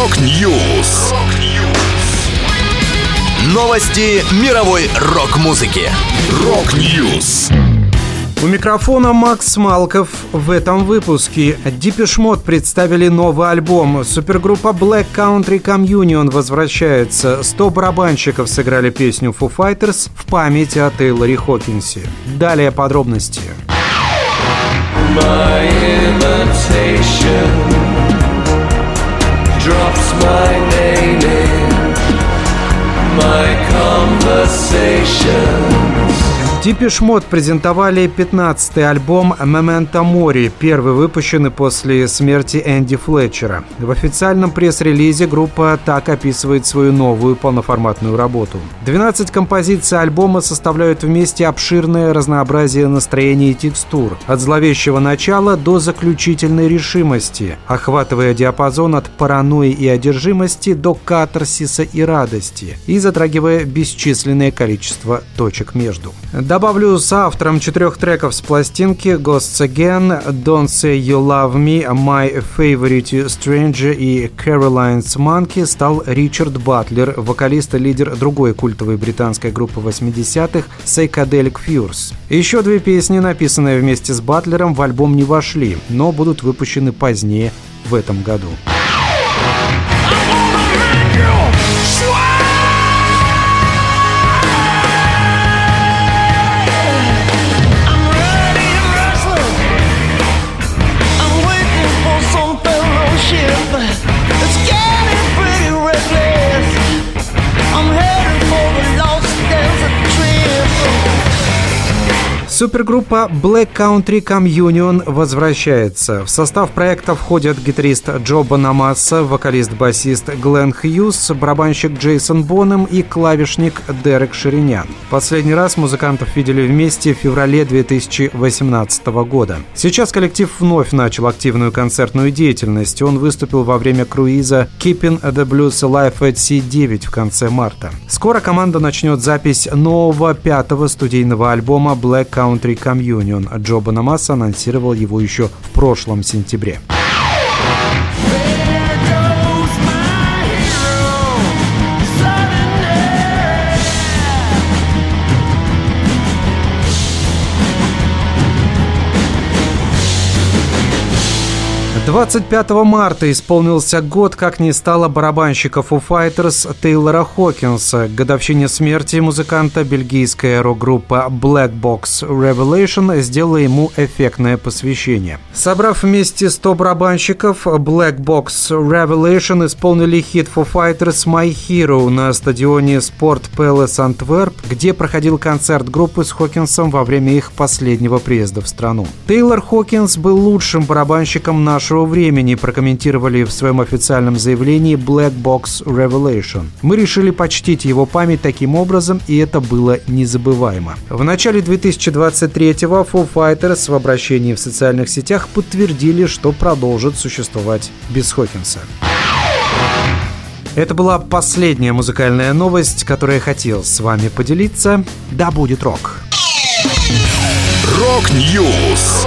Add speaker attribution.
Speaker 1: Rock News. Новости мировой рок-музыки. Rock News.
Speaker 2: У микрофона Макс Малков в этом выпуске. Depeche Mode представили новый альбом. Супергруппа Black Country Communion возвращается. 100 барабанщиков сыграли песню Foo Fighters в память о Тейлоре Хокинсе. Далее подробности. My nation. Depeche Mode презентовали 15-й альбом «Memento Mori», первый выпущенный после смерти Энди Флетчера. В официальном пресс-релизе группа так описывает свою новую полноформатную работу. 12 композиций альбома составляют вместе обширное разнообразие настроений и текстур, от зловещего начала до заключительной решимости, охватывая диапазон от паранойи и одержимости до катарсиса и радости, и затрагивая бесчисленное количество точек между. Добавлю с автором четырех треков с пластинки Ghosts Again, Don't Say You Love Me, My Favorite Stranger и Caroline's Monkey стал Ричард Батлер, вокалист и лидер другой культовой британской группы 80-х Psychedelic Furs. Еще две песни, написанные вместе с Батлером, в альбом не вошли, но будут выпущены позднее в этом году. 苏格 Группа Black Country Communion возвращается. В состав проекта входят гитарист Джо Банамасса, вокалист-басист Глен Хьюз, барабанщик Джейсон Бонем и клавишник Дерек Ширинян. Последний раз музыкантов видели вместе в феврале 2018 года. Сейчас коллектив вновь начал активную концертную деятельность. Он выступил во время круиза Keeping the Blues Alive at Sea 9 в конце марта. Скоро команда начнет запись нового пятого студийного альбома Black Country Communion. Джо Банамасса анонсировал его еще в прошлом сентябре. 25 марта исполнился год, как не стало барабанщика Foo Fighters Тейлора Хокинса. К годовщине смерти музыканта бельгийская рок-группа Black Box Revelation сделала ему эффектное посвящение. Собрав вместе 100 барабанщиков, Black Box Revelation исполнили хит Foo Fighters My Hero на стадионе Sport Palace Antwerp, где проходил концерт группы с Хокинсом во время их последнего приезда в страну. Тейлор Хокинс был лучшим барабанщиком нашего нашего времени прокомментировали в своем официальном заявлении Black Box Revelation. Мы решили почтить его память таким образом, и это было незабываемо. В начале 2023-го Foo Fighters в обращении в социальных сетях подтвердили, что продолжит существовать без Хокинса. Это была последняя музыкальная новость, которую я хотел с вами поделиться. Да будет рок!
Speaker 1: Rock News!